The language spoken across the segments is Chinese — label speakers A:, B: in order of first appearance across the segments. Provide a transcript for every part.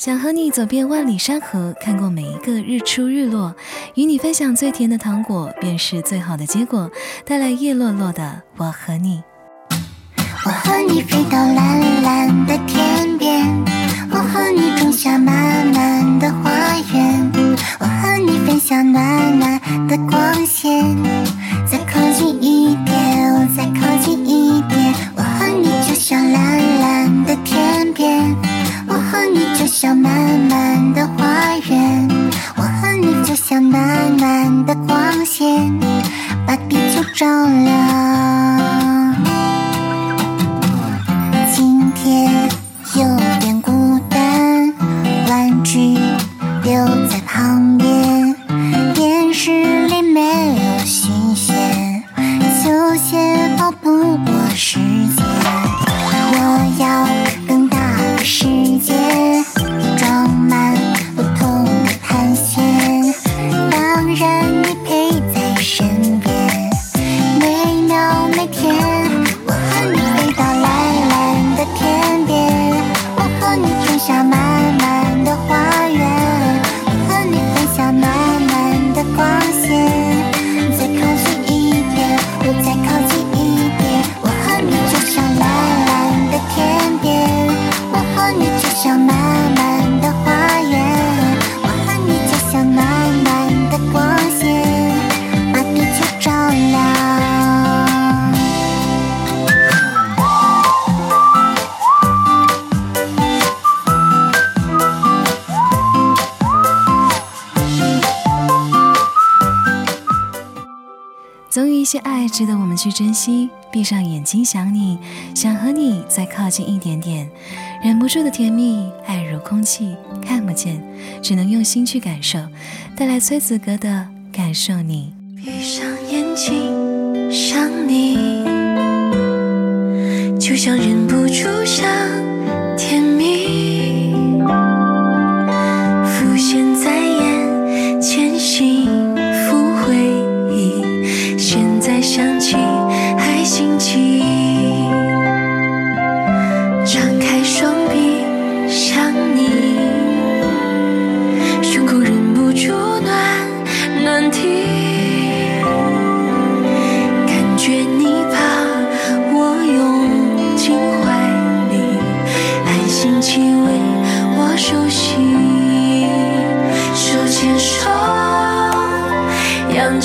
A: 想和你走遍万里山河，看过每一个日出日落，与你分享最甜的糖果，便是最好的结果。带来叶落落的我和你，
B: 我和你飞到蓝蓝的天边，球照亮。总有一
A: 些爱值得我们去珍惜。闭上眼睛想你，想和你再靠近一点点，忍不住的甜蜜，爱如空气，看不见，只能用心去感受。带来崔子格的感受你。
C: 闭上眼睛想你，就像忍不住想甜蜜，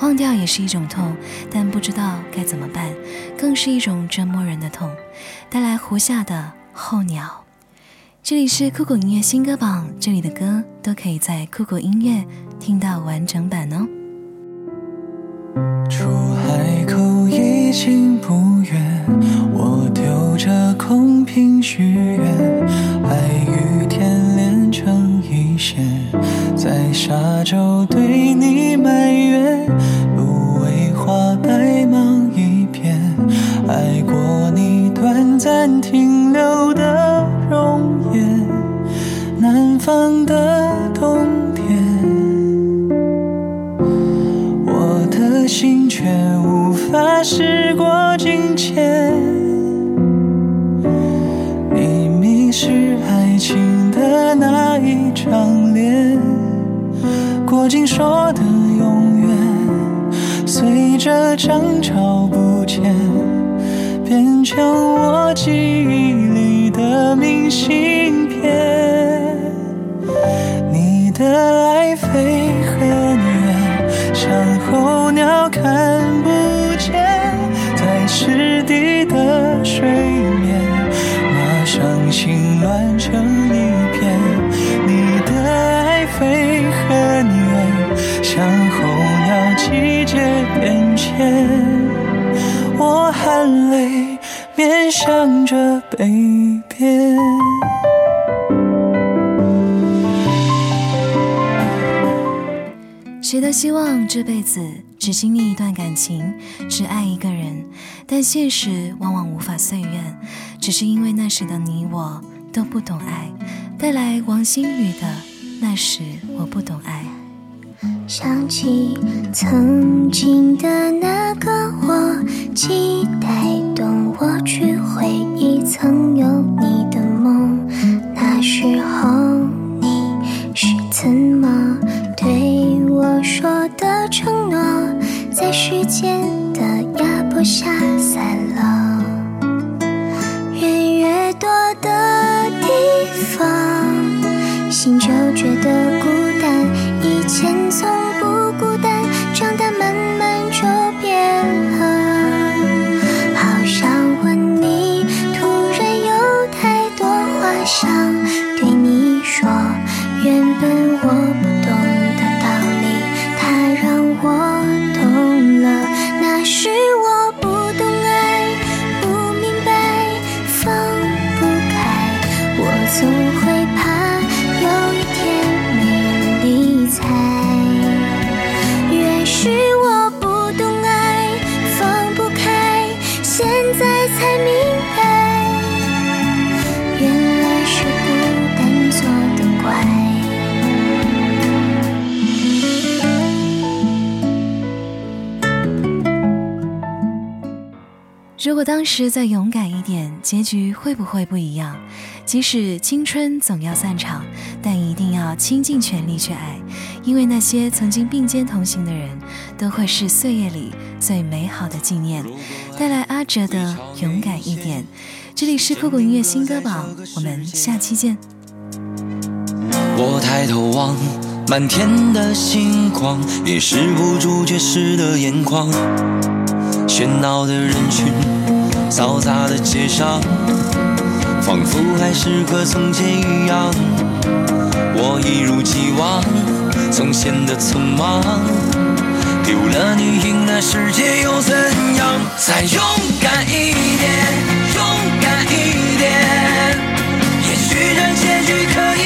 A: 忘掉也是一种痛，但不知道该怎么办，更是一种折磨人的痛。带来胡夏的候鸟，这里是酷狗音乐新歌榜，这里的歌都可以在酷狗音乐听到完整版哦。
D: 出海口已经不远，我丢着空瓶许愿，爱与天连成一线，在沙洲对你埋怨，暂停留的容颜，南方的冬天，我的。心却无法时过境迁，你迷失爱情的那一张脸，过境说的永远，随着涨潮不见，变成我记忆里的明信片。你的爱飞很远，像候鸟。看不见，在湿地的水面，那伤心乱成一片。你的爱飞很远，像候鸟季节变迁。我含泪面向着北边。
A: 谁都希望这辈子只经历一段感情，只爱一个人，但现实往往无法遂愿，只是因为那时的你我都不懂爱。带来王心雨的《那时我不懂爱》。
E: 想起曾经的那个我，期待我去回忆曾有你的梦。那时候你是怎么对我说的承诺，在时间的压迫下散了。人越多的地方，心就觉得
A: 如果当时再勇敢一点，结局会不会不一样？即使青春总要散场，但一定要倾尽全力去爱，因为那些曾经并肩同行的人，都会是岁月里最美好的纪念。带来阿哲的《勇敢一点》，这里是酷狗音乐新歌榜，我们下期见。
F: 我抬头望，满天的星光，也止不住缺失的眼眶。喧闹的人群，嘈杂的街上，仿佛还是和从前一样。我一如既往，总显得匆忙。丢了你，赢了世界又怎样？再勇敢一点，勇敢一点，也许这结局可以